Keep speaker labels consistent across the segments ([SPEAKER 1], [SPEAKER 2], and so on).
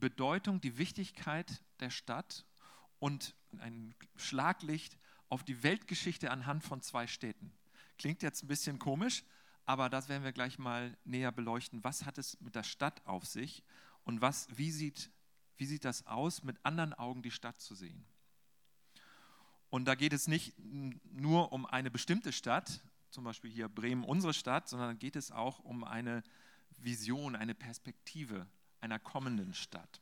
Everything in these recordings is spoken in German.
[SPEAKER 1] Bedeutung, die Wichtigkeit der Stadt und ein Schlaglicht auf die Weltgeschichte anhand von zwei Städten. Klingt jetzt ein bisschen komisch, aber das werden wir gleich mal näher beleuchten. Was hat es mit der Stadt auf sich und was, wie, sieht, wie sieht das aus, mit anderen Augen die Stadt zu sehen? Und da geht es nicht nur um eine bestimmte Stadt, zum Beispiel hier Bremen, unsere Stadt, sondern geht es auch um eine Vision, eine Perspektive einer kommenden Stadt.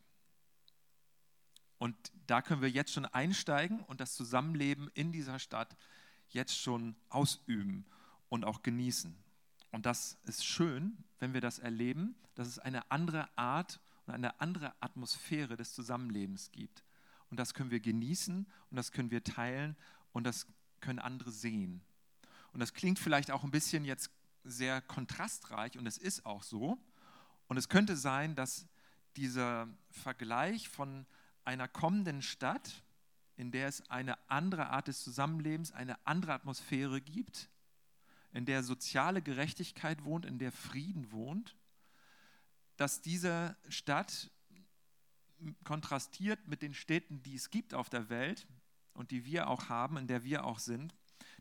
[SPEAKER 1] Und da können wir jetzt schon einsteigen und das Zusammenleben in dieser Stadt jetzt schon ausüben und auch genießen. Und das ist schön, wenn wir das erleben, dass es eine andere Art und eine andere Atmosphäre des Zusammenlebens gibt. Und das können wir genießen und das können wir teilen und das können andere sehen. Und das klingt vielleicht auch ein bisschen jetzt sehr kontrastreich und es ist auch so. Und es könnte sein, dass dieser Vergleich von einer kommenden Stadt, in der es eine andere Art des Zusammenlebens, eine andere Atmosphäre gibt, in der soziale Gerechtigkeit wohnt, in der Frieden wohnt, dass diese Stadt kontrastiert mit den Städten, die es gibt auf der Welt und die wir auch haben, in der wir auch sind,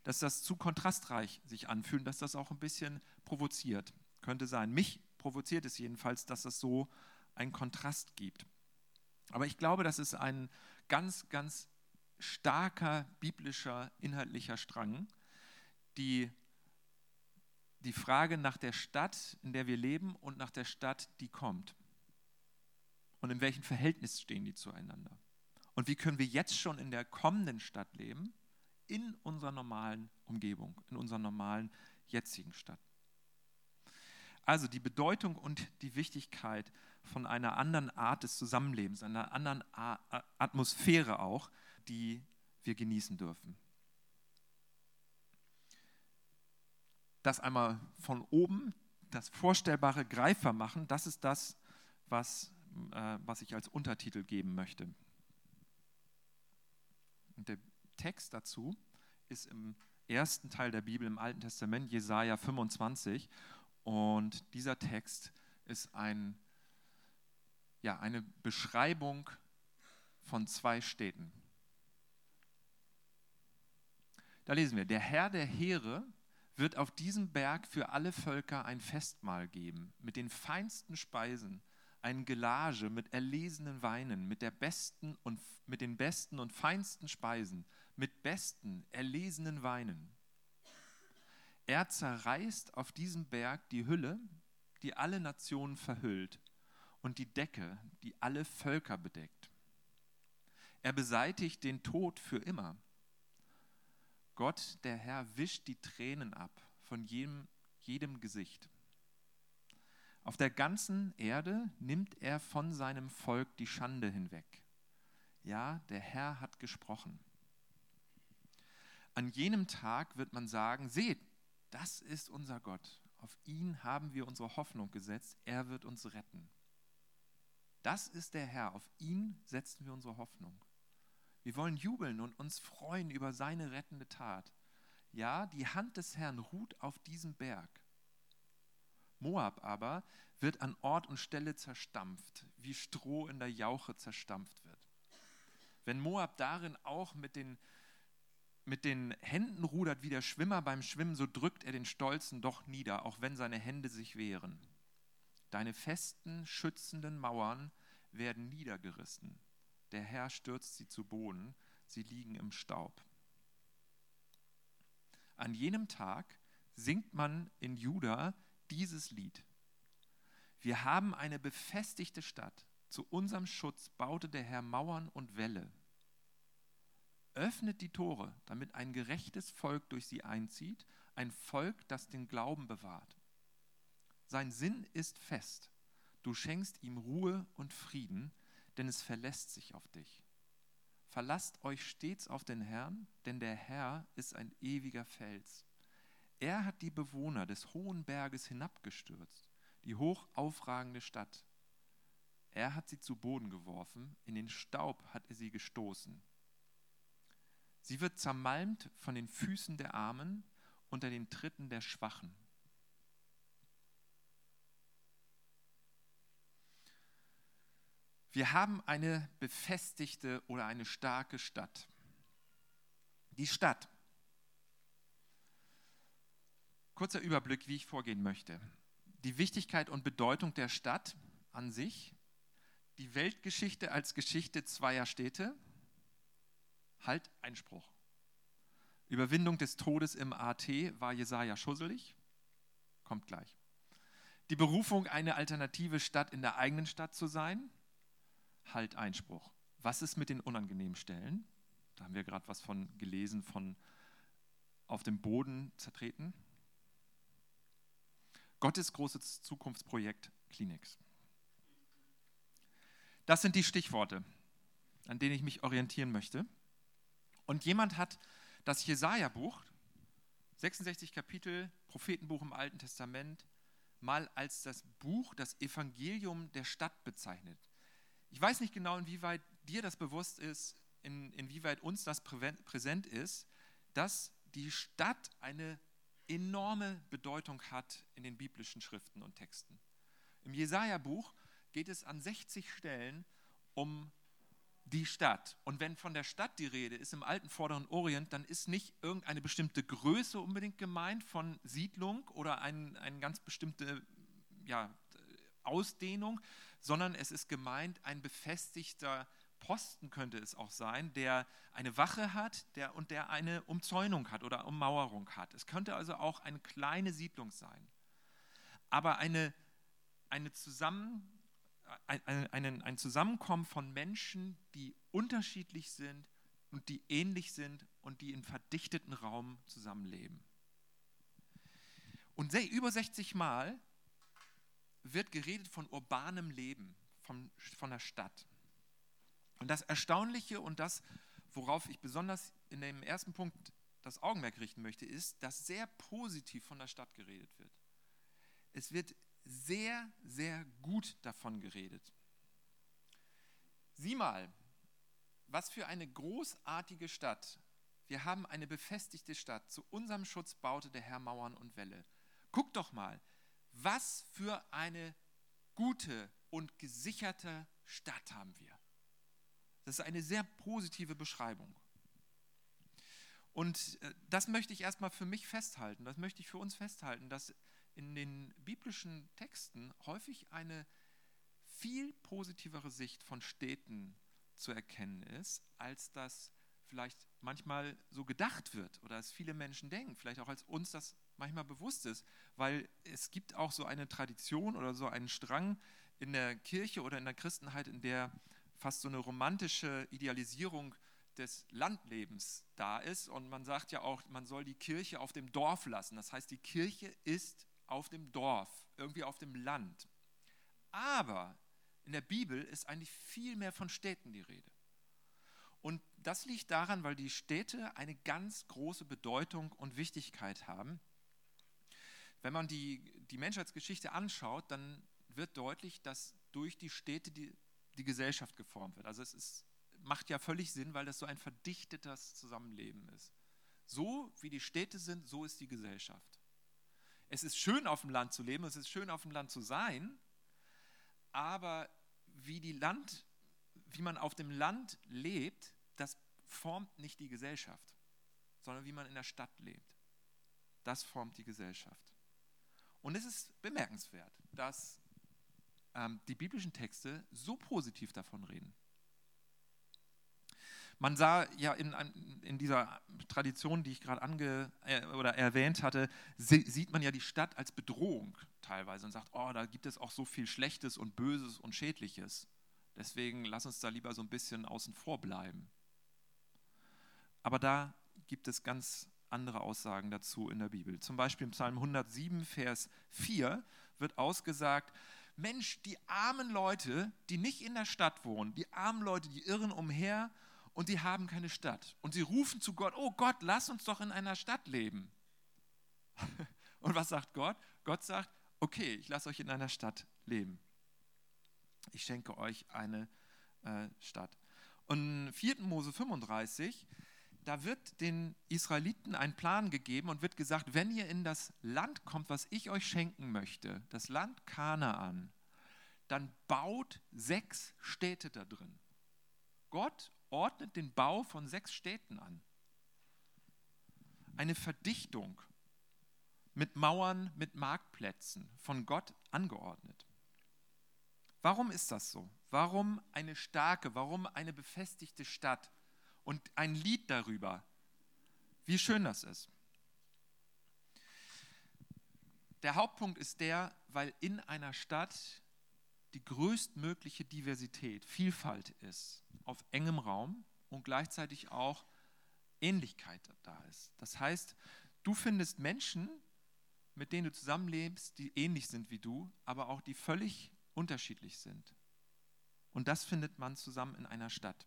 [SPEAKER 1] dass das zu kontrastreich sich anfühlt, dass das auch ein bisschen provoziert. Könnte sein. Mich provoziert es jedenfalls, dass es so einen Kontrast gibt. Aber ich glaube, das ist ein ganz, ganz starker biblischer, inhaltlicher Strang, die die Frage nach der Stadt, in der wir leben und nach der Stadt, die kommt. Und in welchem Verhältnis stehen die zueinander? Und wie können wir jetzt schon in der kommenden Stadt leben, in unserer normalen Umgebung, in unserer normalen jetzigen Stadt? Also die Bedeutung und die Wichtigkeit von einer anderen Art des Zusammenlebens, einer anderen Atmosphäre auch, die wir genießen dürfen. Das einmal von oben, das Vorstellbare greifbar machen, das ist das, was, äh, was ich als Untertitel geben möchte. Und der Text dazu ist im ersten Teil der Bibel im Alten Testament, Jesaja 25. Und dieser Text ist ein, ja, eine Beschreibung von zwei Städten. Da lesen wir, der Herr der Heere wird auf diesem Berg für alle Völker ein Festmahl geben, mit den feinsten Speisen, ein Gelage mit erlesenen Weinen, mit, der besten und, mit den besten und feinsten Speisen, mit besten, erlesenen Weinen. Er zerreißt auf diesem Berg die Hülle, die alle Nationen verhüllt, und die Decke, die alle Völker bedeckt. Er beseitigt den Tod für immer. Gott, der Herr, wischt die Tränen ab von jedem, jedem Gesicht. Auf der ganzen Erde nimmt er von seinem Volk die Schande hinweg. Ja, der Herr hat gesprochen. An jenem Tag wird man sagen, seht, das ist unser Gott. Auf ihn haben wir unsere Hoffnung gesetzt. Er wird uns retten. Das ist der Herr. Auf ihn setzen wir unsere Hoffnung. Wir wollen jubeln und uns freuen über seine rettende Tat. Ja, die Hand des Herrn ruht auf diesem Berg. Moab aber wird an Ort und Stelle zerstampft, wie Stroh in der Jauche zerstampft wird. Wenn Moab darin auch mit den mit den Händen rudert wie der Schwimmer beim Schwimmen, so drückt er den Stolzen doch nieder, auch wenn seine Hände sich wehren. Deine festen, schützenden Mauern werden niedergerissen. Der Herr stürzt sie zu Boden, sie liegen im Staub. An jenem Tag singt man in Juda dieses Lied. Wir haben eine befestigte Stadt. Zu unserem Schutz baute der Herr Mauern und Wälle öffnet die Tore, damit ein gerechtes Volk durch sie einzieht, ein Volk, das den Glauben bewahrt. Sein Sinn ist fest. Du schenkst ihm Ruhe und Frieden, denn es verlässt sich auf dich. Verlasst euch stets auf den Herrn, denn der Herr ist ein ewiger Fels. Er hat die Bewohner des hohen Berges hinabgestürzt, die hoch aufragende Stadt. Er hat sie zu Boden geworfen, in den Staub hat er sie gestoßen. Sie wird zermalmt von den Füßen der Armen unter den Tritten der Schwachen. Wir haben eine befestigte oder eine starke Stadt. Die Stadt. Kurzer Überblick, wie ich vorgehen möchte. Die Wichtigkeit und Bedeutung der Stadt an sich, die Weltgeschichte als Geschichte zweier Städte, halt Einspruch. Überwindung des Todes im AT war Jesaja schusselig, kommt gleich. Die Berufung, eine alternative Stadt in der eigenen Stadt zu sein, halt Einspruch. Was ist mit den unangenehmen Stellen? Da haben wir gerade was von gelesen, von auf dem Boden zertreten. Gottes großes Zukunftsprojekt Kleenex. Das sind die Stichworte, an denen ich mich orientieren möchte. Und jemand hat das Jesaja-Buch, 66 Kapitel, Prophetenbuch im Alten Testament, mal als das Buch, das Evangelium der Stadt bezeichnet. Ich weiß nicht genau, inwieweit dir das bewusst ist, in, inwieweit uns das präsent ist, dass die Stadt eine enorme Bedeutung hat in den biblischen Schriften und Texten. Im Jesaja-Buch geht es an 60 Stellen um die Stadt. Und wenn von der Stadt die Rede ist im alten Vorderen Orient, dann ist nicht irgendeine bestimmte Größe unbedingt gemeint von Siedlung oder ein, eine ganz bestimmte ja, Ausdehnung, sondern es ist gemeint ein befestigter Posten könnte es auch sein, der eine Wache hat der, und der eine Umzäunung hat oder Ummauerung hat. Es könnte also auch eine kleine Siedlung sein. Aber eine, eine Zusammen, ein, ein, Zusammenkommen von Menschen, die unterschiedlich sind und die ähnlich sind und die in verdichteten Raum zusammenleben. Und über 60 Mal wird geredet von urbanem Leben, von, von der Stadt. Und das Erstaunliche und das, worauf ich besonders in dem ersten Punkt das Augenmerk richten möchte, ist, dass sehr positiv von der Stadt geredet wird. Es wird sehr, sehr gut davon geredet. Sieh mal, was für eine großartige Stadt. Wir haben eine befestigte Stadt. Zu unserem Schutz baute der Herr Mauern und Wälle. Guck doch mal, was für eine gute und gesicherte Stadt haben wir. Das ist eine sehr positive Beschreibung. Und äh, das möchte ich erstmal für mich festhalten, das möchte ich für uns festhalten, dass in den biblischen Texten häufig eine viel positivere Sicht von Städten zu erkennen ist, als das vielleicht manchmal so gedacht wird oder als viele Menschen denken, vielleicht auch als uns das manchmal bewusst ist, weil es gibt auch so eine Tradition oder so einen Strang in der Kirche oder in der Christenheit, in der fast so eine romantische Idealisierung des Landlebens da ist. Und man sagt ja auch, man soll die Kirche auf dem Dorf lassen. Das heißt, die Kirche ist auf dem Dorf, irgendwie auf dem Land. Aber in der Bibel ist eigentlich viel mehr von Städten die Rede. Und das liegt daran, weil die Städte eine ganz große Bedeutung und Wichtigkeit haben. Wenn man die, die Menschheitsgeschichte anschaut, dann wird deutlich, dass durch die Städte die die Gesellschaft geformt wird. Also es ist, macht ja völlig Sinn, weil das so ein verdichtetes Zusammenleben ist. So wie die Städte sind, so ist die Gesellschaft. Es ist schön auf dem Land zu leben, es ist schön auf dem Land zu sein, aber wie, die Land, wie man auf dem Land lebt, das formt nicht die Gesellschaft, sondern wie man in der Stadt lebt. Das formt die Gesellschaft. Und es ist bemerkenswert, dass ähm, die biblischen Texte so positiv davon reden. Man sah ja in, in dieser Tradition, die ich gerade ange äh, oder erwähnt hatte, sieht man ja die Stadt als Bedrohung teilweise und sagt, oh, da gibt es auch so viel Schlechtes und Böses und Schädliches. Deswegen lass uns da lieber so ein bisschen außen vor bleiben. Aber da gibt es ganz andere Aussagen dazu in der Bibel. Zum Beispiel im Psalm 107, Vers 4 wird ausgesagt, Mensch, die armen Leute, die nicht in der Stadt wohnen, die armen Leute, die irren umher und die haben keine Stadt. Und sie rufen zu Gott, oh Gott, lass uns doch in einer Stadt leben. Und was sagt Gott? Gott sagt, okay, ich lasse euch in einer Stadt leben. Ich schenke euch eine äh, Stadt. Und 4. Mose 35 da wird den Israeliten ein Plan gegeben und wird gesagt, wenn ihr in das Land kommt, was ich euch schenken möchte, das Land Kanaan, dann baut sechs Städte da drin. Gott ordnet den Bau von sechs Städten an. Eine Verdichtung mit Mauern, mit Marktplätzen, von Gott angeordnet. Warum ist das so? Warum eine starke, warum eine befestigte Stadt und ein Lied darüber? Wie schön das ist. Der Hauptpunkt ist der, weil in einer Stadt die größtmögliche Diversität, Vielfalt ist, auf engem Raum und gleichzeitig auch Ähnlichkeit da ist. Das heißt, du findest Menschen, mit denen du zusammenlebst, die ähnlich sind wie du, aber auch die völlig unterschiedlich sind. Und das findet man zusammen in einer Stadt.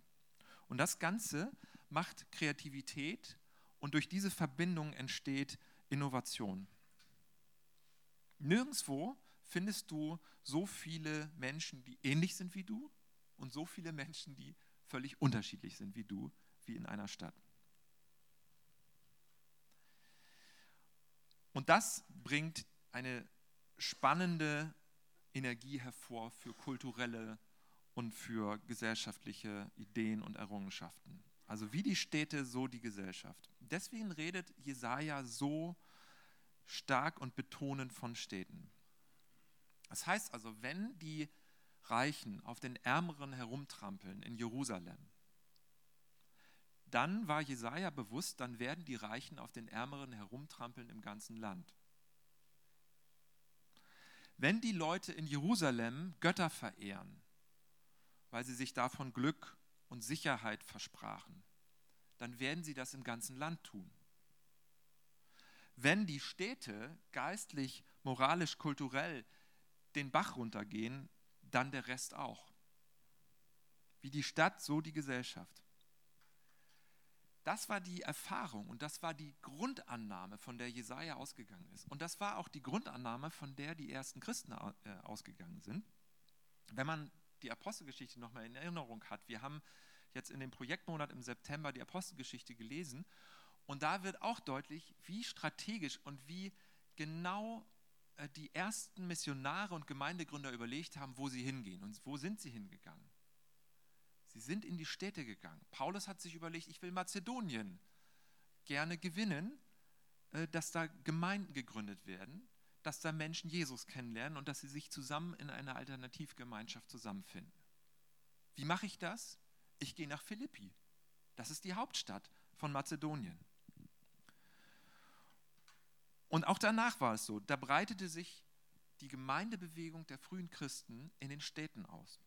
[SPEAKER 1] Und das Ganze macht Kreativität und durch diese Verbindung entsteht Innovation. Nirgendwo findest du so viele Menschen, die ähnlich sind wie du und so viele Menschen, die völlig unterschiedlich sind wie du, wie in einer Stadt. Und das bringt eine spannende Energie hervor für kulturelle und für gesellschaftliche Ideen und Errungenschaften. Also wie die Städte, so die Gesellschaft. Deswegen redet Jesaja so stark und betonend von Städten. Das heißt also, wenn die Reichen auf den Ärmeren herumtrampeln in Jerusalem, dann war Jesaja bewusst, dann werden die Reichen auf den Ärmeren herumtrampeln im ganzen Land. Wenn die Leute in Jerusalem Götter verehren, weil sie sich davon Glück und Sicherheit versprachen, dann werden sie das im ganzen Land tun. Wenn die Städte geistlich, moralisch, kulturell den Bach runtergehen, dann der Rest auch. Wie die Stadt, so die Gesellschaft. Das war die Erfahrung und das war die Grundannahme, von der Jesaja ausgegangen ist. Und das war auch die Grundannahme, von der die ersten Christen äh, ausgegangen sind. Wenn man die Apostelgeschichte nochmal in Erinnerung hat, wir haben jetzt in dem Projektmonat im September die Apostelgeschichte gelesen und da wird auch deutlich, wie strategisch und wie genau die ersten Missionare und Gemeindegründer überlegt haben, wo sie hingehen. Und wo sind sie hingegangen? Sie sind in die Städte gegangen. Paulus hat sich überlegt, ich will Mazedonien gerne gewinnen, äh, dass da Gemeinden gegründet werden, dass da Menschen Jesus kennenlernen und dass sie sich zusammen in einer Alternativgemeinschaft zusammenfinden. Wie mache ich das? Ich gehe nach Philippi. Das ist die Hauptstadt von Mazedonien. Und auch danach war es so, da breitete sich die Gemeindebewegung der frühen Christen in den Städten aus,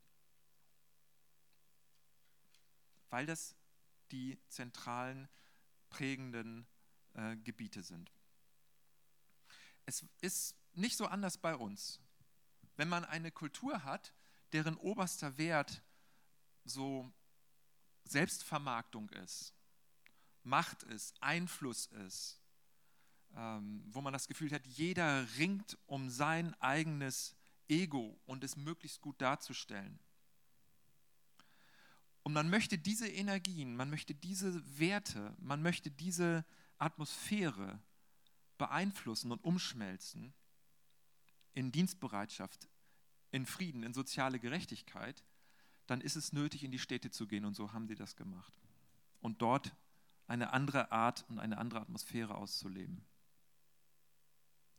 [SPEAKER 1] weil das die zentralen, prägenden äh, Gebiete sind. Es ist nicht so anders bei uns. Wenn man eine Kultur hat, deren oberster Wert so Selbstvermarktung ist, Macht ist, Einfluss ist, wo man das Gefühl hat, jeder ringt um sein eigenes Ego und es möglichst gut darzustellen. Und man möchte diese Energien, man möchte diese Werte, man möchte diese Atmosphäre beeinflussen und umschmelzen in Dienstbereitschaft, in Frieden, in soziale Gerechtigkeit, dann ist es nötig, in die Städte zu gehen. Und so haben sie das gemacht. Und dort eine andere Art und eine andere Atmosphäre auszuleben.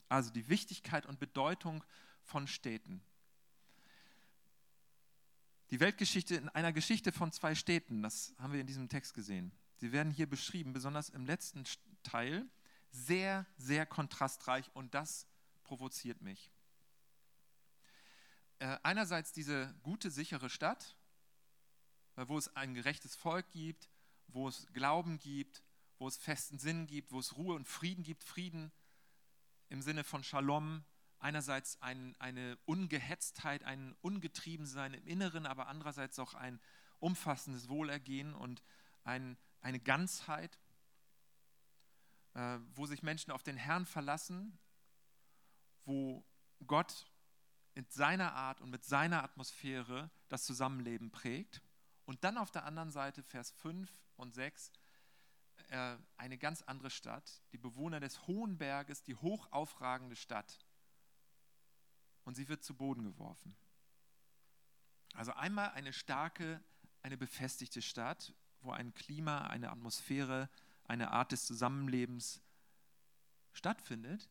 [SPEAKER 1] Also die Wichtigkeit und Bedeutung von Städten. Die Weltgeschichte in einer Geschichte von zwei Städten, das haben wir in diesem Text gesehen. Sie werden hier beschrieben, besonders im letzten Teil, sehr, sehr kontrastreich und das provoziert mich. Äh, einerseits diese gute, sichere Stadt, wo es ein gerechtes Volk gibt, wo es Glauben gibt, wo es festen Sinn gibt, wo es Ruhe und Frieden gibt, Frieden im Sinne von Shalom, einerseits ein, eine Ungehetztheit, ein Ungetriebensein im Inneren, aber andererseits auch ein umfassendes Wohlergehen und ein, eine Ganzheit, äh, wo sich Menschen auf den Herrn verlassen, wo Gott mit seiner Art und mit seiner Atmosphäre das Zusammenleben prägt. Und dann auf der anderen Seite Vers 5 und 6 äh, eine ganz andere Stadt, die Bewohner des hohen Berges, die hoch aufragende Stadt. Und sie wird zu Boden geworfen. Also einmal eine starke, eine befestigte Stadt, wo ein Klima, eine Atmosphäre, eine Art des Zusammenlebens stattfindet,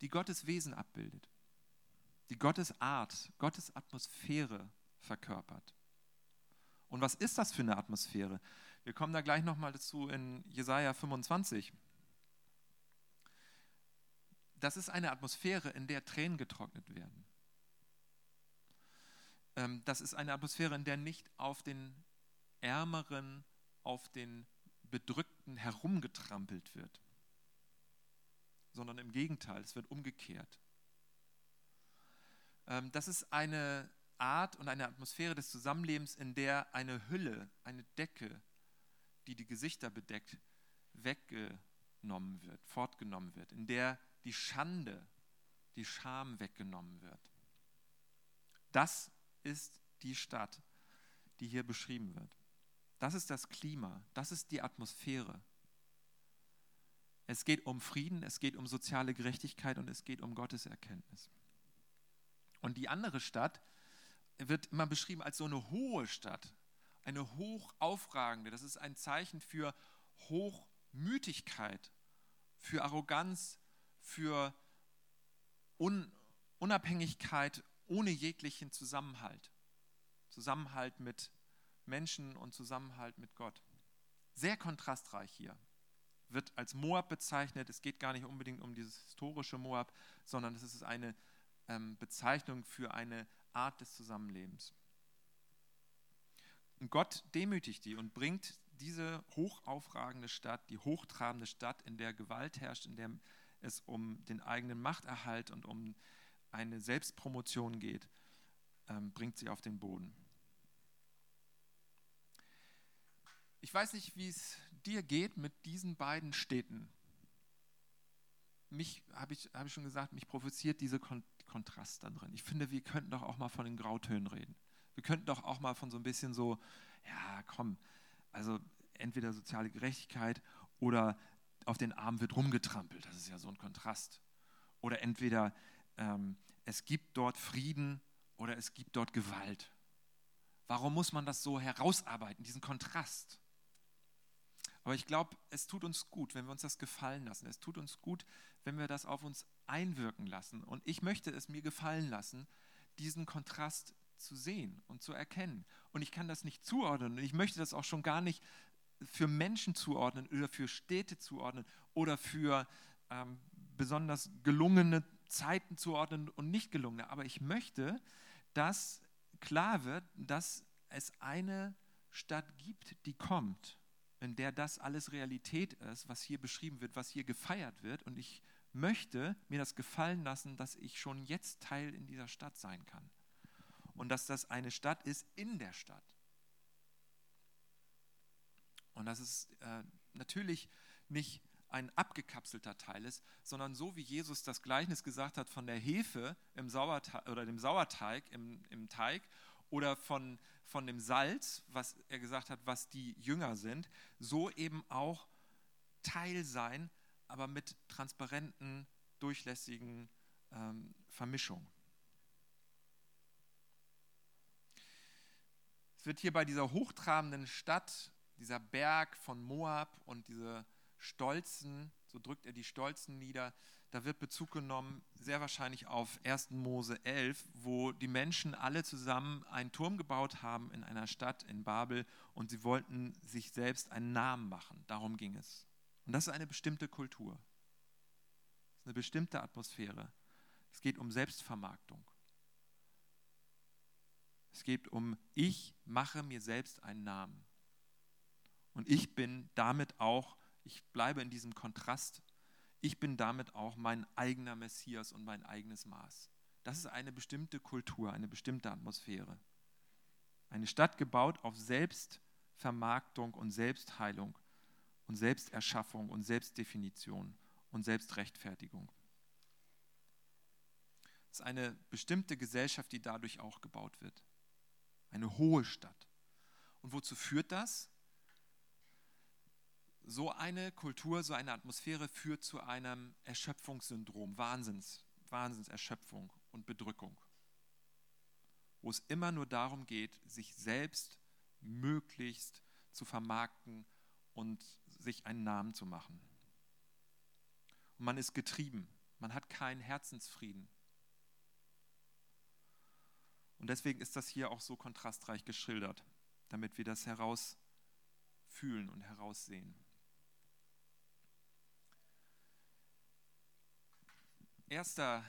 [SPEAKER 1] die Gottes Wesen abbildet, die Gottes Art, Gottes Atmosphäre verkörpert. Und was ist das für eine Atmosphäre? Wir kommen da gleich nochmal dazu in Jesaja 25. Das ist eine Atmosphäre, in der Tränen getrocknet werden. Ähm, das ist eine Atmosphäre, in der nicht auf den Ärmeren, auf den Bedrückten herumgetrampelt wird, sondern im Gegenteil, es wird umgekehrt. Ähm, das ist eine Art und eine Atmosphäre des Zusammenlebens, in der eine Hülle, eine Decke, die die Gesichter bedeckt, weggenommen wird, fortgenommen wird, in der die Schande, die Scham weggenommen wird. Das ist die Stadt, die hier beschrieben wird. Das ist das Klima, das ist die Atmosphäre. Es geht um Frieden, es geht um soziale Gerechtigkeit und es geht um Gottes Erkenntnis. Und die andere Stadt wird immer beschrieben als so eine hohe Stadt, eine hochaufragende. Das ist ein Zeichen für Hochmütigkeit, für Arroganz, für Un Unabhängigkeit ohne jeglichen Zusammenhalt. Zusammenhalt mit Menschen und Zusammenhalt mit Gott. Sehr kontrastreich hier. Wird als Moab bezeichnet. Es geht gar nicht unbedingt um dieses historische Moab, sondern es ist eine ähm, Bezeichnung für eine Art des Zusammenlebens. Und Gott demütigt die und bringt diese hochaufragende Stadt, die hochtrabende Stadt, in der Gewalt herrscht, in der es um den eigenen Machterhalt und um eine Selbstpromotion geht, ähm, bringt sie auf den Boden. Ich weiß nicht, wie es dir geht mit diesen beiden Städten. Mich, habe ich, hab ich schon gesagt, mich provoziert dieser Kon Kontrast da drin. Ich finde, wir könnten doch auch mal von den Grautönen reden. Wir könnten doch auch mal von so ein bisschen so, ja, komm, also entweder soziale Gerechtigkeit oder auf den Arm wird rumgetrampelt. Das ist ja so ein Kontrast. Oder entweder ähm, es gibt dort Frieden oder es gibt dort Gewalt. Warum muss man das so herausarbeiten, diesen Kontrast? Aber ich glaube, es tut uns gut, wenn wir uns das gefallen lassen. Es tut uns gut, wenn wir das auf uns einwirken lassen. Und ich möchte es mir gefallen lassen, diesen Kontrast zu sehen und zu erkennen. Und ich kann das nicht zuordnen. Und ich möchte das auch schon gar nicht für Menschen zuordnen oder für Städte zuordnen oder für ähm, besonders gelungene Zeiten zuordnen und nicht gelungene. Aber ich möchte, dass klar wird, dass es eine Stadt gibt, die kommt in der das alles Realität ist, was hier beschrieben wird, was hier gefeiert wird. Und ich möchte mir das gefallen lassen, dass ich schon jetzt Teil in dieser Stadt sein kann. Und dass das eine Stadt ist in der Stadt. Und dass es äh, natürlich nicht ein abgekapselter Teil ist, sondern so wie Jesus das Gleichnis gesagt hat von der Hefe im Sauerteig oder dem Sauerteig im, im Teig oder von, von dem Salz, was er gesagt hat, was die Jünger sind, so eben auch Teil sein, aber mit transparenten, durchlässigen ähm, Vermischungen. Es wird hier bei dieser hochtrabenden Stadt, dieser Berg von Moab und diese Stolzen, so drückt er die Stolzen nieder, da wird Bezug genommen, sehr wahrscheinlich auf 1. Mose 11, wo die Menschen alle zusammen einen Turm gebaut haben in einer Stadt in Babel und sie wollten sich selbst einen Namen machen. Darum ging es. Und das ist eine bestimmte Kultur. Das ist eine bestimmte Atmosphäre. Es geht um Selbstvermarktung. Es geht um, ich mache mir selbst einen Namen. Und ich bin damit auch, ich bleibe in diesem Kontrast ich bin damit auch mein eigener Messias und mein eigenes Maß. Das ist eine bestimmte Kultur, eine bestimmte Atmosphäre. Eine Stadt gebaut auf Selbstvermarktung und Selbstheilung und Selbsterschaffung und Selbstdefinition und Selbstrechtfertigung. Es ist eine bestimmte Gesellschaft, die dadurch auch gebaut wird. Eine hohe Stadt. Und wozu führt das? so eine Kultur, so eine Atmosphäre führt zu einem Erschöpfungssyndrom, Wahnsinns, Wahnsinnserschöpfung und Bedrückung. wo es immer nur darum geht, sich selbst möglichst zu vermarkten und sich einen Namen zu machen. Und man ist getrieben, man hat keinen Herzensfrieden. Und deswegen ist das hier auch so kontrastreich geschildert, damit wir das herausfühlen und heraussehen. Erster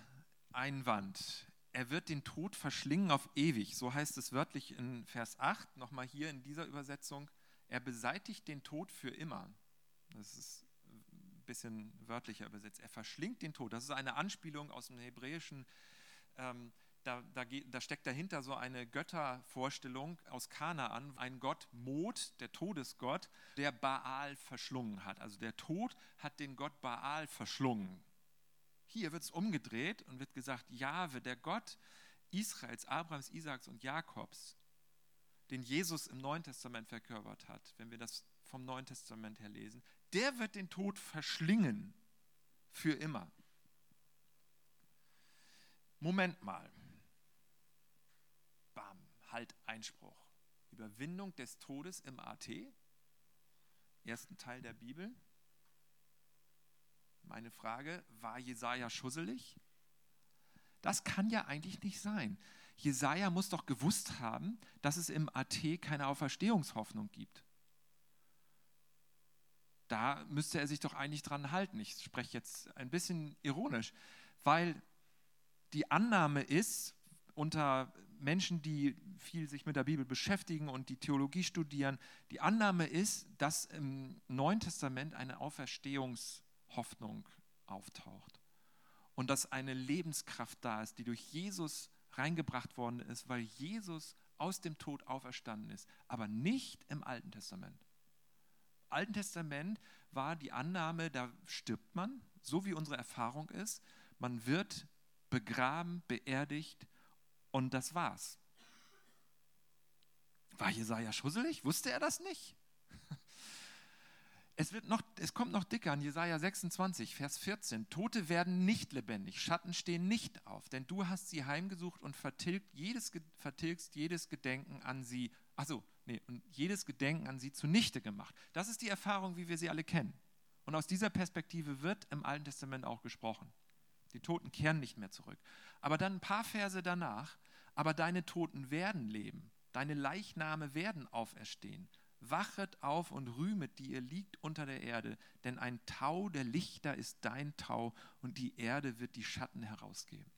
[SPEAKER 1] Einwand. Er wird den Tod verschlingen auf ewig. So heißt es wörtlich in Vers 8, nochmal hier in dieser Übersetzung. Er beseitigt den Tod für immer. Das ist ein bisschen wörtlicher übersetzt. Er verschlingt den Tod. Das ist eine Anspielung aus dem Hebräischen. Ähm, da, da, da, steckt dahinter so eine Göttervorstellung aus Kanaan, ein Gott Mod, der Todesgott, der Baal verschlungen hat. Also der Tod hat den Gott Baal verschlungen. Hier wird es umgedreht und wird gesagt, Jahwe, der Gott Israels, Abrahams, Isaaks und Jakobs, den Jesus im Neuen Testament verkörpert hat, wenn wir das vom Neuen Testament her lesen, der wird den Tod verschlingen für immer. Moment mal. Halt Einspruch. Überwindung des Todes im AT, ersten Teil der Bibel. Meine Frage, war Jesaja schusselig? Das kann ja eigentlich nicht sein. Jesaja muss doch gewusst haben, dass es im AT keine Auferstehungshoffnung gibt. Da müsste er sich doch eigentlich dran halten. Ich spreche jetzt ein bisschen ironisch, weil die Annahme ist, unter Menschen, die viel sich mit der Bibel beschäftigen und die Theologie studieren, die Annahme ist, dass im Neuen Testament eine Auferstehungshoffnung Hoffnung auftaucht. Und dass eine Lebenskraft da ist, die durch Jesus reingebracht worden ist, weil Jesus aus dem Tod auferstanden ist, aber nicht im Alten Testament. Im Alten Testament war die Annahme, da stirbt man, so wie unsere Erfahrung ist, man wird begraben, beerdigt und das war's. War Jesaja schusselig? Wusste er das nicht? Es, wird noch, es kommt noch dicker in Jesaja 26, Vers 14. Tote werden nicht lebendig, Schatten stehen nicht auf, denn du hast sie heimgesucht und vertilgt jedes, vertilgst jedes Gedenken an sie. Achso, nee, und jedes Gedenken an sie zunichte gemacht. Das ist die Erfahrung, wie wir sie alle kennen. Und aus dieser Perspektive wird im Alten Testament auch gesprochen. Die Toten kehren nicht mehr zurück. Aber dann ein paar Verse danach, aber deine Toten werden leben, deine Leichname werden auferstehen Wachet auf und rühmet, die ihr liegt unter der Erde, denn ein Tau der Lichter ist dein Tau und die Erde wird die Schatten herausgeben.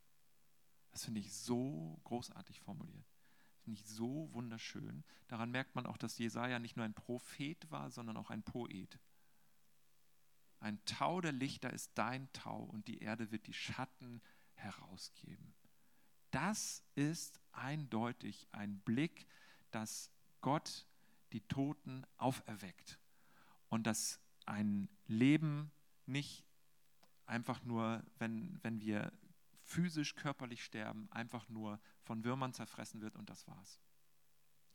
[SPEAKER 1] Das finde ich so großartig formuliert. Finde ich so wunderschön. Daran merkt man auch, dass Jesaja nicht nur ein Prophet war, sondern auch ein Poet. Ein Tau der Lichter ist dein Tau und die Erde wird die Schatten herausgeben. Das ist eindeutig ein Blick, dass Gott die Toten auferweckt und dass ein Leben nicht einfach nur, wenn, wenn wir physisch, körperlich sterben, einfach nur von Würmern zerfressen wird und das war's.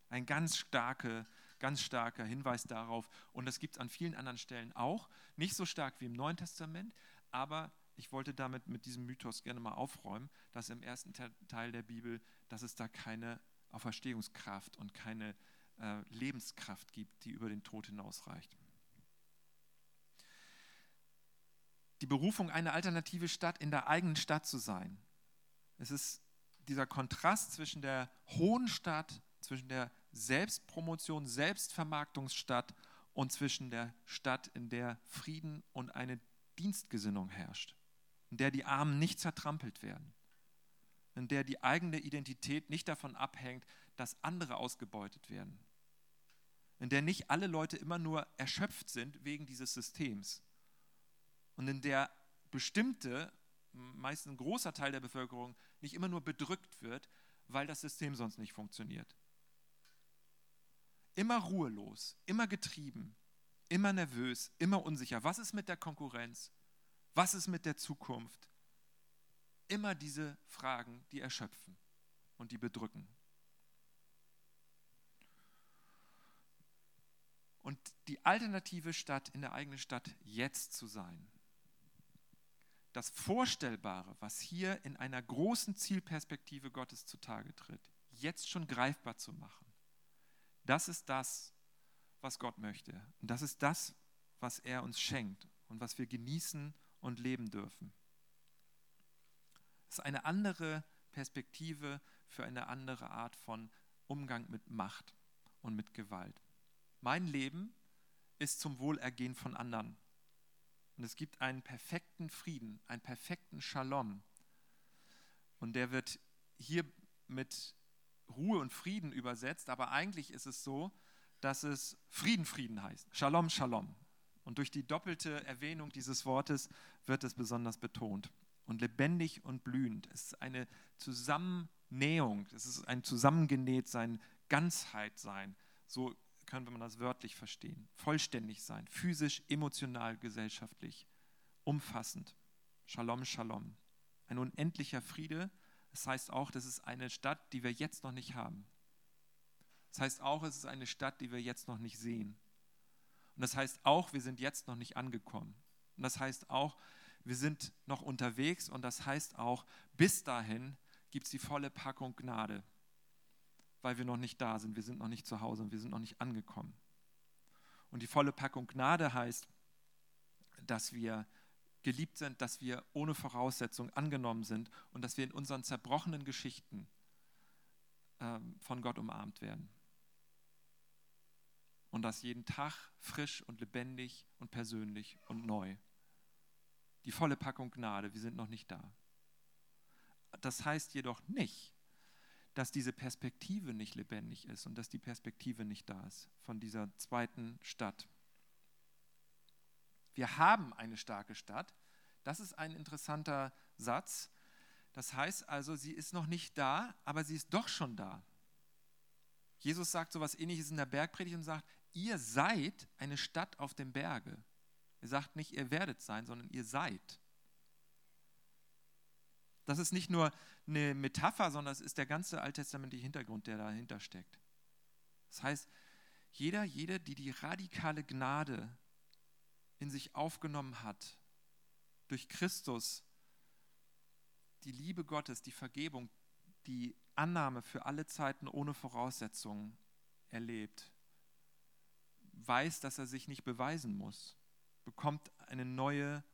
[SPEAKER 1] Ein ganz, starke, ganz starker Hinweis darauf und das gibt es an vielen anderen Stellen auch, nicht so stark wie im Neuen Testament, aber ich wollte damit mit diesem Mythos gerne mal aufräumen, dass im ersten Teil der Bibel, dass es da keine Auferstehungskraft und keine äh, Lebenskraft gibt, die über den Tod hinausreicht. Die Berufung, eine alternative Stadt in der eigenen Stadt zu sein. Es ist dieser Kontrast zwischen der hohen Stadt, zwischen der Selbstpromotion, Selbstvermarktungsstadt und zwischen der Stadt, in der Frieden und eine Dienstgesinnung herrscht, in der die Armen nicht zertrampelt werden, in der die eigene Identität nicht davon abhängt, dass andere ausgebeutet werden. In der nicht alle Leute immer nur erschöpft sind wegen dieses Systems. Und in der bestimmte, meist ein großer Teil der Bevölkerung, nicht immer nur bedrückt wird, weil das System sonst nicht funktioniert. Immer ruhelos, immer getrieben, immer nervös, immer unsicher. Was ist mit der Konkurrenz? Was ist mit der Zukunft? Immer diese Fragen, die erschöpfen und die bedrücken. und die alternative Stadt in der eigenen Stadt jetzt zu sein. Das Vorstellbare, was hier in einer großen Zielperspektive Gottes zutage tritt. jetzt schon greifbar zu machen. Das ist das, was Gott möchte. Und das ist das, was er uns schenkt und was wir genießen und leben dürfen. Es ist eine andere Perspektive für eine andere Art von Umgang mit Macht und mit Gewalt. Mein Leben ist zum Wohlergehen von anderen. Und es gibt einen perfekten Frieden, einen perfekten Shalom. Und der wird hier mit Ruhe und Frieden übersetzt, aber eigentlich ist es so, dass es Frieden, Frieden heißt. Shalom, Shalom. Und durch die doppelte Erwähnung dieses Wortes wird es besonders betont. Und lebendig und blühend. Es ist eine Zusammennähung, es ist ein zusammengenäht sein, Ganzheit sein. So können wir das wörtlich verstehen. Vollständig sein, physisch, emotional, gesellschaftlich, umfassend. Shalom, Shalom. Ein unendlicher Friede. Das heißt auch, das ist eine Stadt, die wir jetzt noch nicht haben. Das heißt auch, es ist eine Stadt, die wir jetzt noch nicht sehen. Und das heißt auch, wir sind jetzt noch nicht angekommen. Und das heißt auch, wir sind noch unterwegs. Und das heißt auch, bis dahin gibt es die volle Packung Gnade, weil wir noch nicht da sind. Wir sind noch nicht zu Hause und wir sind noch nicht angekommen. Und die volle Packung Gnade heißt, dass wir geliebt sind, dass wir ohne Voraussetzung angenommen sind und dass wir in unseren zerbrochenen Geschichten äh, von Gott umarmt werden und das jeden Tag frisch und lebendig und persönlich und neu. Die volle Packung Gnade, wir sind noch nicht da. Das heißt jedoch nicht, dass diese Perspektive nicht lebendig ist und dass die Perspektive nicht da ist von dieser zweiten Stadt. Wir haben eine starke Stadt. Das ist ein interessanter Satz. Das heißt also, sie ist noch nicht da, aber sie ist doch schon da. Jesus sagt so etwas ähnliches in der Bergpredigt und sagt, ihr seid eine Stadt auf dem Berge. Er sagt nicht, ihr werdet sein, sondern ihr seid. Das ist nicht nur eine Metapher, sondern es ist der ganze alttestamentliche Hintergrund, der dahinter steckt. Das heißt, jeder, jede, die die radikale Gnade in sich aufgenommen hat, durch Christus, die Liebe Gottes, die Vergebung, die Annahme für alle Zeiten ohne Voraussetzungen erlebt, weiß, dass er sich nicht beweisen muss, bekommt eine neue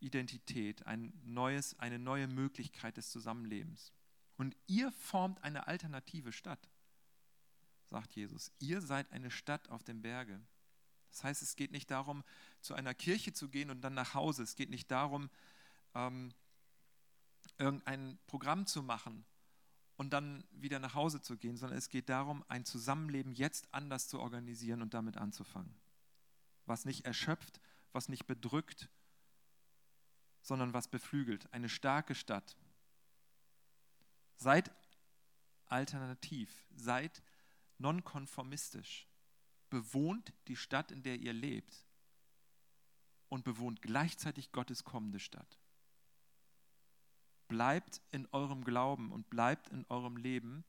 [SPEAKER 1] Identität, ein neues, eine neue Möglichkeit des Zusammenlebens. Und ihr formt eine alternative Stadt, sagt Jesus. Ihr seid eine Stadt auf dem Berge. Das heißt, es geht nicht darum, zu einer Kirche zu gehen und dann nach Hause. Es geht nicht darum, ähm, irgendein Programm zu machen und dann wieder nach Hause zu gehen, sondern es geht darum, ein Zusammenleben jetzt anders zu organisieren und damit anzufangen. Was nicht erschöpft, was nicht bedrückt, sondern was beflügelt. Eine starke Stadt. Seid alternativ, seid nonkonformistisch. Bewohnt die Stadt, in der ihr lebt und bewohnt gleichzeitig Gottes kommende Stadt. Bleibt in eurem Glauben und bleibt in eurem Leben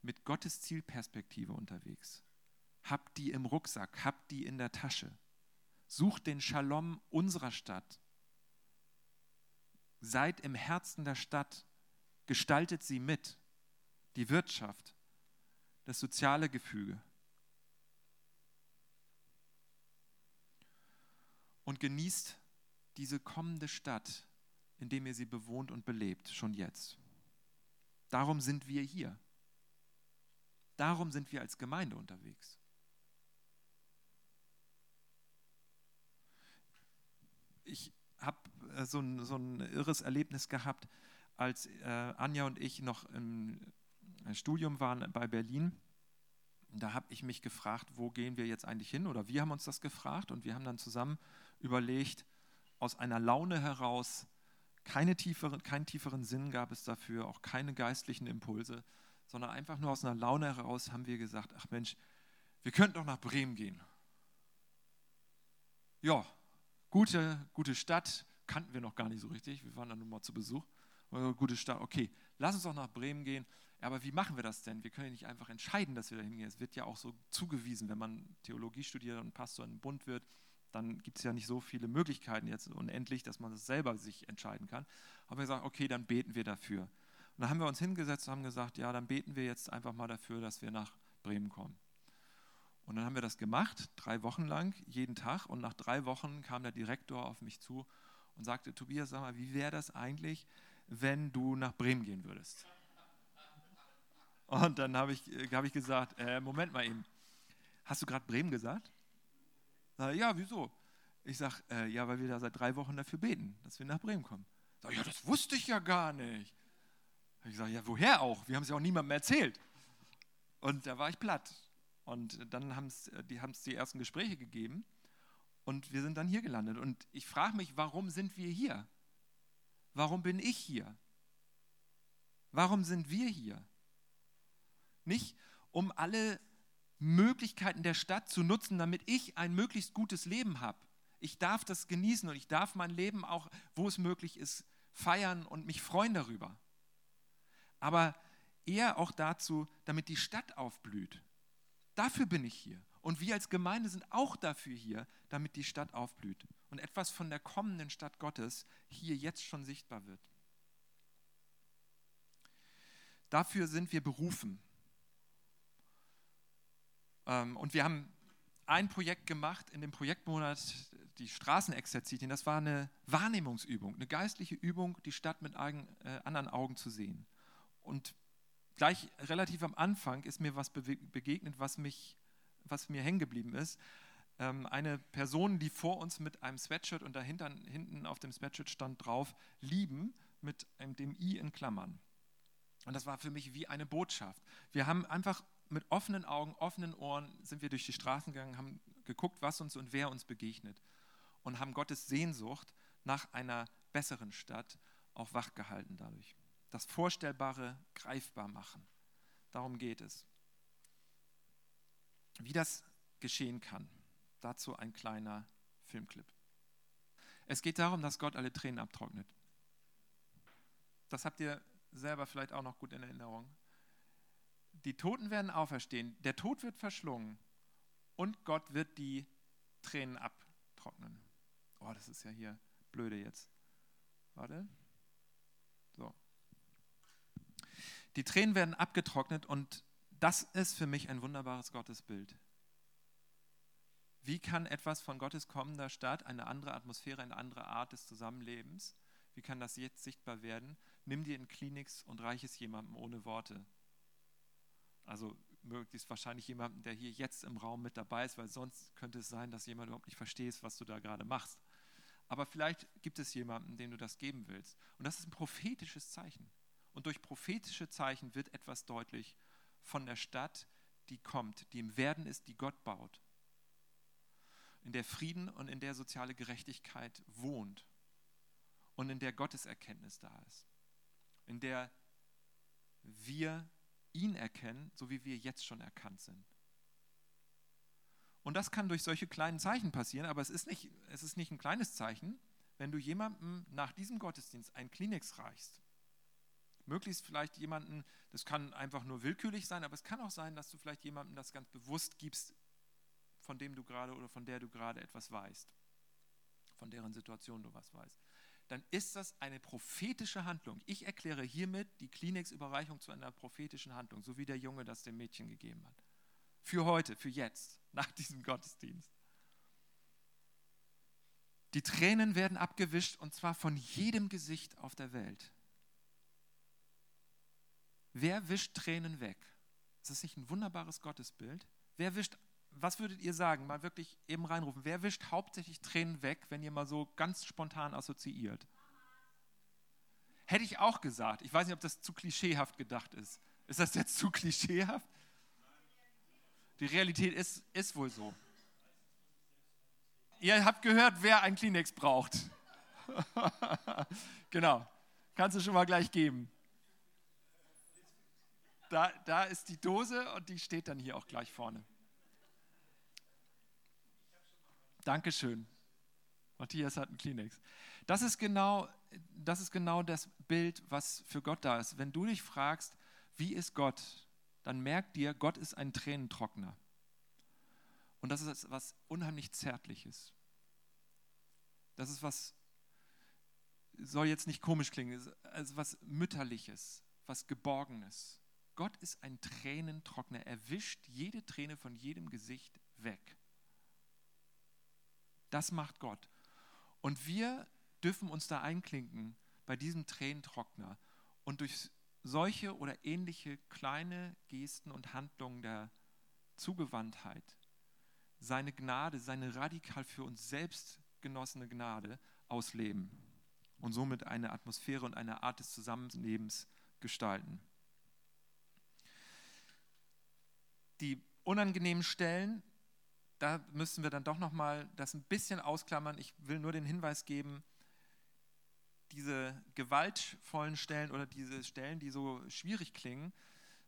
[SPEAKER 1] mit Gottes Zielperspektive unterwegs. Habt die im Rucksack, habt die in der Tasche. Sucht den Shalom unserer Stadt. Seid im Herzen der Stadt, gestaltet sie mit, die Wirtschaft, das soziale Gefüge. Und genießt diese kommende Stadt indem ihr sie bewohnt und belebt, schon jetzt. Darum sind wir hier. Darum sind wir als Gemeinde unterwegs. Ich habe äh, so, ein, so ein irres Erlebnis gehabt, als äh, Anja und ich noch im Studium waren bei Berlin. Da habe ich mich gefragt, wo gehen wir jetzt eigentlich hin? Oder wir haben uns das gefragt und wir haben dann zusammen überlegt, aus einer Laune heraus keine tieferen, keinen tieferen Sinn gab es dafür, auch keine geistlichen Impulse, sondern einfach nur aus einer Laune heraus haben wir gesagt, ach Mensch, wir könnten doch nach Bremen gehen. Ja, gute, gute Stadt, kannten wir noch gar nicht so richtig, wir waren dann nur mal zu Besuch. Gute Stadt, okay, lass uns doch nach Bremen gehen. aber wie machen wir das denn? Wir können ja nicht einfach entscheiden, dass wir da hingehen. Es wird ja auch so zugewiesen, wenn man Theologie studiert und Pastor in den Bund wird, dann gibt es ja nicht so viele Möglichkeiten jetzt unendlich, dass man es selber sich entscheiden kann. Aber wir sagen, okay, dann beten wir dafür. Und dann haben wir uns hingesetzt und haben gesagt, ja, dann beten wir jetzt einfach mal dafür, dass wir nach Bremen kommen. Und dann haben wir das gemacht, drei Wochen lang, jeden Tag. Und nach drei Wochen kam der Direktor auf mich zu und sagte, Tobias, sag mal, wie wäre das eigentlich, wenn du nach Bremen gehen würdest? Und dann habe ich, hab ich gesagt, äh, Moment mal eben, hast du gerade Bremen gesagt? Sag, ja, wieso? Ich sage, äh, ja, weil wir da seit drei Wochen dafür beten, dass wir nach Bremen kommen. Sag, ja, das wusste ich ja gar nicht. Ich sage, ja, woher auch? Wir haben es ja auch niemandem erzählt. Und da war ich platt. Und dann haben es die, die ersten Gespräche gegeben und wir sind dann hier gelandet. Und ich frage mich, warum sind wir hier? Warum bin ich hier? Warum sind wir hier? Nicht, um alle Möglichkeiten der Stadt zu nutzen, damit ich ein möglichst gutes Leben habe. Ich darf das genießen und ich darf mein Leben auch, wo es möglich ist, feiern und mich freuen darüber. Aber eher auch dazu, damit die Stadt aufblüht. Dafür bin ich hier. Und wir als Gemeinde sind auch dafür hier, damit die Stadt aufblüht und etwas von der kommenden Stadt Gottes hier jetzt schon sichtbar wird. Dafür sind wir berufen. Ähm, und wir haben ein Projekt gemacht in dem Projektmonat, die Straßenexerzitien. Das war eine Wahrnehmungsübung, eine geistliche Übung, die Stadt mit äh, anderen Augen zu sehen. Und gleich relativ am Anfang ist mir was begegnet, was, mich, was mir hängen geblieben ist. Ähm, eine Person, die vor uns mit einem Sweatshirt und dahinter hinten auf dem Sweatshirt stand drauf, lieben mit dem I in Klammern. Und das war für mich wie eine Botschaft. Wir haben einfach mit offenen Augen, offenen Ohren sind wir durch die Straßen gegangen, haben geguckt, was uns und wer uns begegnet und haben Gottes Sehnsucht nach einer besseren Stadt auch wachgehalten dadurch das Vorstellbare greifbar machen. Darum geht es. Wie das geschehen kann, dazu ein kleiner Filmclip. Es geht darum, dass Gott alle Tränen abtrocknet. Das habt ihr selber vielleicht auch noch gut in Erinnerung. Die Toten werden auferstehen, der Tod wird verschlungen und Gott wird die Tränen abtrocknen. Oh, das ist ja hier blöde jetzt. Warte. So. Die Tränen werden abgetrocknet und das ist für mich ein wunderbares Gottesbild. Wie kann etwas von Gottes kommender Stadt, eine andere Atmosphäre, eine andere Art des Zusammenlebens, wie kann das jetzt sichtbar werden? Nimm dir in Kliniks und reich es jemandem ohne Worte. Also möglichst wahrscheinlich jemandem, der hier jetzt im Raum mit dabei ist, weil sonst könnte es sein, dass jemand überhaupt nicht versteht, was du da gerade machst. Aber vielleicht gibt es jemanden, dem du das geben willst. Und das ist ein prophetisches Zeichen. Und durch prophetische Zeichen wird etwas deutlich von der Stadt, die kommt, die im Werden ist, die Gott baut. In der Frieden und in der soziale Gerechtigkeit wohnt. Und in der Gotteserkenntnis da ist. In der wir ihn erkennen, so wie wir jetzt schon erkannt sind. Und das kann durch solche kleinen Zeichen passieren, aber es ist nicht, es ist nicht ein kleines Zeichen, wenn du jemandem nach diesem Gottesdienst ein Kliniks reichst möglichst vielleicht jemanden, das kann einfach nur willkürlich sein, aber es kann auch sein, dass du vielleicht jemandem das ganz bewusst gibst, von dem du gerade oder von der du gerade etwas weißt, von deren Situation du was weißt. Dann ist das eine prophetische Handlung. Ich erkläre hiermit die Kliniksüberreichung zu einer prophetischen Handlung, so wie der Junge das dem Mädchen gegeben hat. Für heute, für jetzt, nach diesem Gottesdienst. Die Tränen werden abgewischt und zwar von jedem Gesicht auf der Welt. Wer wischt Tränen weg? Ist das nicht ein wunderbares Gottesbild? Wer wischt, was würdet ihr sagen? Mal wirklich eben reinrufen. Wer wischt hauptsächlich Tränen weg, wenn ihr mal so ganz spontan assoziiert? Hätte ich auch gesagt. Ich weiß nicht, ob das zu klischeehaft gedacht ist. Ist das jetzt zu klischeehaft? Die Realität ist, ist wohl so. Ihr habt gehört, wer ein Kleenex braucht. genau. Kannst du schon mal gleich geben da, da ist die Dose und die steht dann hier auch gleich vorne. Dankeschön. Matthias hat einen Kleenex. Das ist, genau, das ist genau das Bild, was für Gott da ist. Wenn du dich fragst, wie ist Gott, dann merk dir, Gott ist ein Tränentrockner. Und das ist was unheimlich Zärtliches. Das ist was, soll jetzt nicht komisch klingen, ist was Mütterliches was Geborgenes. Gott ist ein Tränentrockner. Er wischt jede Träne von jedem Gesicht weg. Das macht Gott. Und wir dürfen uns da einklinken bei diesem Tränentrockner und durch solche oder ähnliche kleine Gesten und Handlungen der Zugewandtheit seine Gnade, seine radikal für uns selbst genossene Gnade ausleben und somit eine Atmosphäre und eine Art des Zusammenlebens gestalten. Die unangenehmen Stellen, da müssen wir dann doch noch mal das ein bisschen ausklammern. Ich will nur den Hinweis geben, diese gewaltvollen Stellen oder diese Stellen, die so schwierig klingen,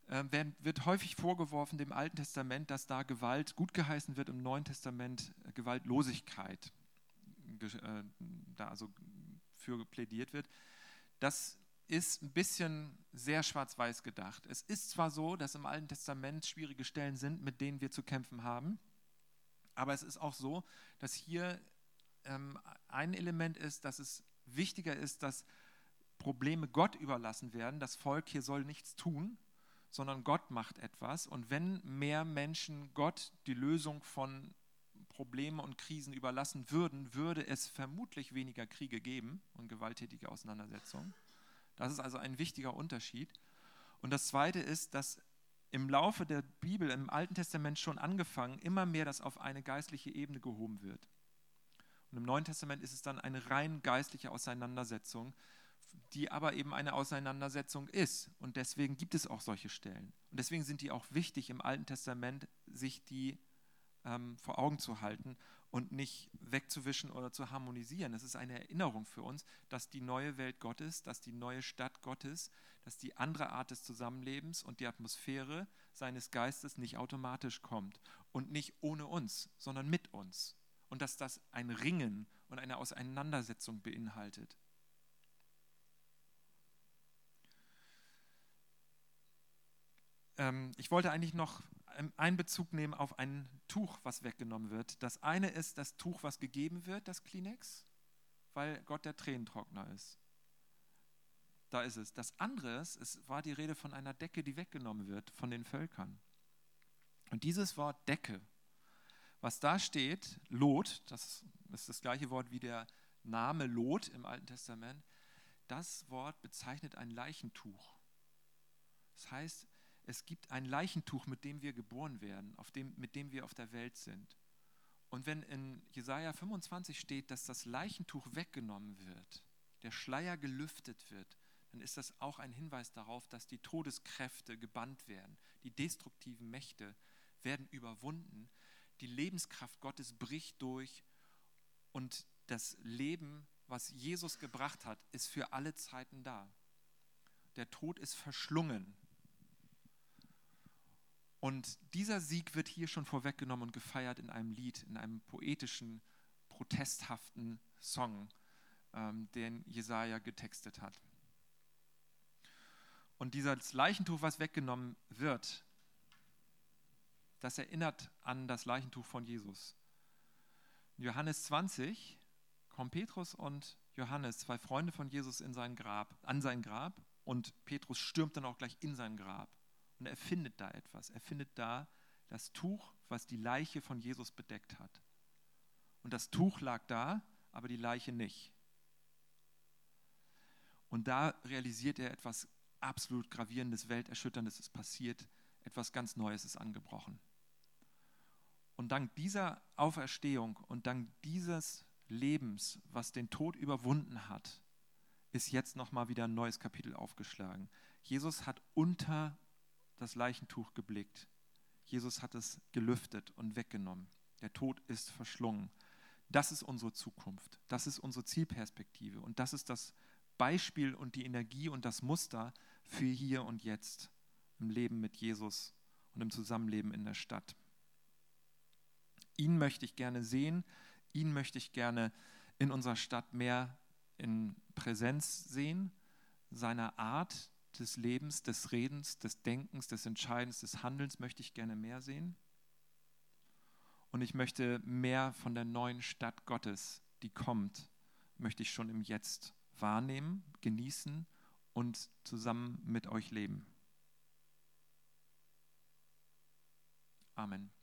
[SPEAKER 1] äh, wird häufig vorgeworfen dem Alten Testament, dass da Gewalt gut geheißen wird, im Neuen Testament äh, Gewaltlosigkeit äh, da also für plädiert wird. Das ist ein bisschen sehr schwarz-weiß gedacht. Es ist zwar so, dass im Alten Testament schwierige Stellen sind, mit denen wir zu kämpfen haben, aber es ist auch so, dass hier ähm, ein Element ist, dass es wichtiger ist, dass Probleme Gott überlassen werden. Das Volk hier soll nichts tun, sondern Gott macht etwas. Und wenn mehr Menschen Gott die Lösung von Problemen und Krisen überlassen würden, würde es vermutlich weniger Kriege geben und gewalttätige Auseinandersetzungen. Das ist also ein wichtiger Unterschied. Und das Zweite ist, dass im Laufe der Bibel, im Alten Testament schon angefangen, immer mehr das auf eine geistliche Ebene gehoben wird. Und im Neuen Testament ist es dann eine rein geistliche Auseinandersetzung, die aber eben eine Auseinandersetzung ist. Und deswegen gibt es auch solche Stellen. Und deswegen sind die auch wichtig im Alten Testament, sich die ähm, vor Augen zu halten und nicht wegzuwischen oder zu harmonisieren. Es ist eine Erinnerung für uns, dass die neue Welt Gottes, dass die neue Stadt Gottes, dass die andere Art des Zusammenlebens und die Atmosphäre seines Geistes nicht automatisch kommt und nicht ohne uns, sondern mit uns. Und dass das ein Ringen und eine Auseinandersetzung beinhaltet. Ähm, ich wollte eigentlich noch einen Bezug nehmen auf ein Tuch, was weggenommen wird. Das eine ist das Tuch, was gegeben wird, das Kleenex, weil Gott der Tränentrockner ist. Da ist es. Das andere ist, es war die Rede von einer Decke, die weggenommen wird von den Völkern. Und dieses Wort Decke, was da steht, Lot, das ist das gleiche Wort wie der Name Lot im Alten Testament, das Wort bezeichnet ein Leichentuch. Das heißt, es gibt ein Leichentuch, mit dem wir geboren werden, auf dem, mit dem wir auf der Welt sind. Und wenn in Jesaja 25 steht, dass das Leichentuch weggenommen wird, der Schleier gelüftet wird, dann ist das auch ein Hinweis darauf, dass die Todeskräfte gebannt werden. Die destruktiven Mächte werden überwunden. Die Lebenskraft Gottes bricht durch und das Leben, was Jesus gebracht hat, ist für alle Zeiten da. Der Tod ist verschlungen. Und dieser Sieg wird hier schon vorweggenommen und gefeiert in einem Lied, in einem poetischen, protesthaften Song, ähm, den Jesaja getextet hat. Und dieses Leichentuch, was weggenommen wird, das erinnert an das Leichentuch von Jesus. In Johannes 20 kommen Petrus und Johannes, zwei Freunde von Jesus, in sein Grab, an sein Grab und Petrus stürmt dann auch gleich in sein Grab. Und er findet da etwas. Er findet da das Tuch, was die Leiche von Jesus bedeckt hat. Und das Tuch lag da, aber die Leiche nicht. Und da realisiert er etwas absolut gravierendes, welterschütterndes ist passiert, etwas ganz Neues ist angebrochen. Und dank dieser Auferstehung und dank dieses Lebens, was den Tod überwunden hat, ist jetzt nochmal wieder ein neues Kapitel aufgeschlagen. Jesus hat unter das Leichentuch geblickt. Jesus hat es gelüftet und weggenommen. Der Tod ist verschlungen. Das ist unsere Zukunft. Das ist unsere Zielperspektive. Und das ist das Beispiel und die Energie und das Muster für hier und jetzt im Leben mit Jesus und im Zusammenleben in der Stadt. Ihn möchte ich gerne sehen. Ihn möchte ich gerne in unserer Stadt mehr in Präsenz sehen, seiner Art, des Lebens, des Redens, des Denkens, des Entscheidens, des Handelns möchte ich gerne mehr sehen. Und ich möchte mehr von der neuen Stadt Gottes, die kommt, möchte ich schon im Jetzt wahrnehmen, genießen und zusammen mit euch leben. Amen.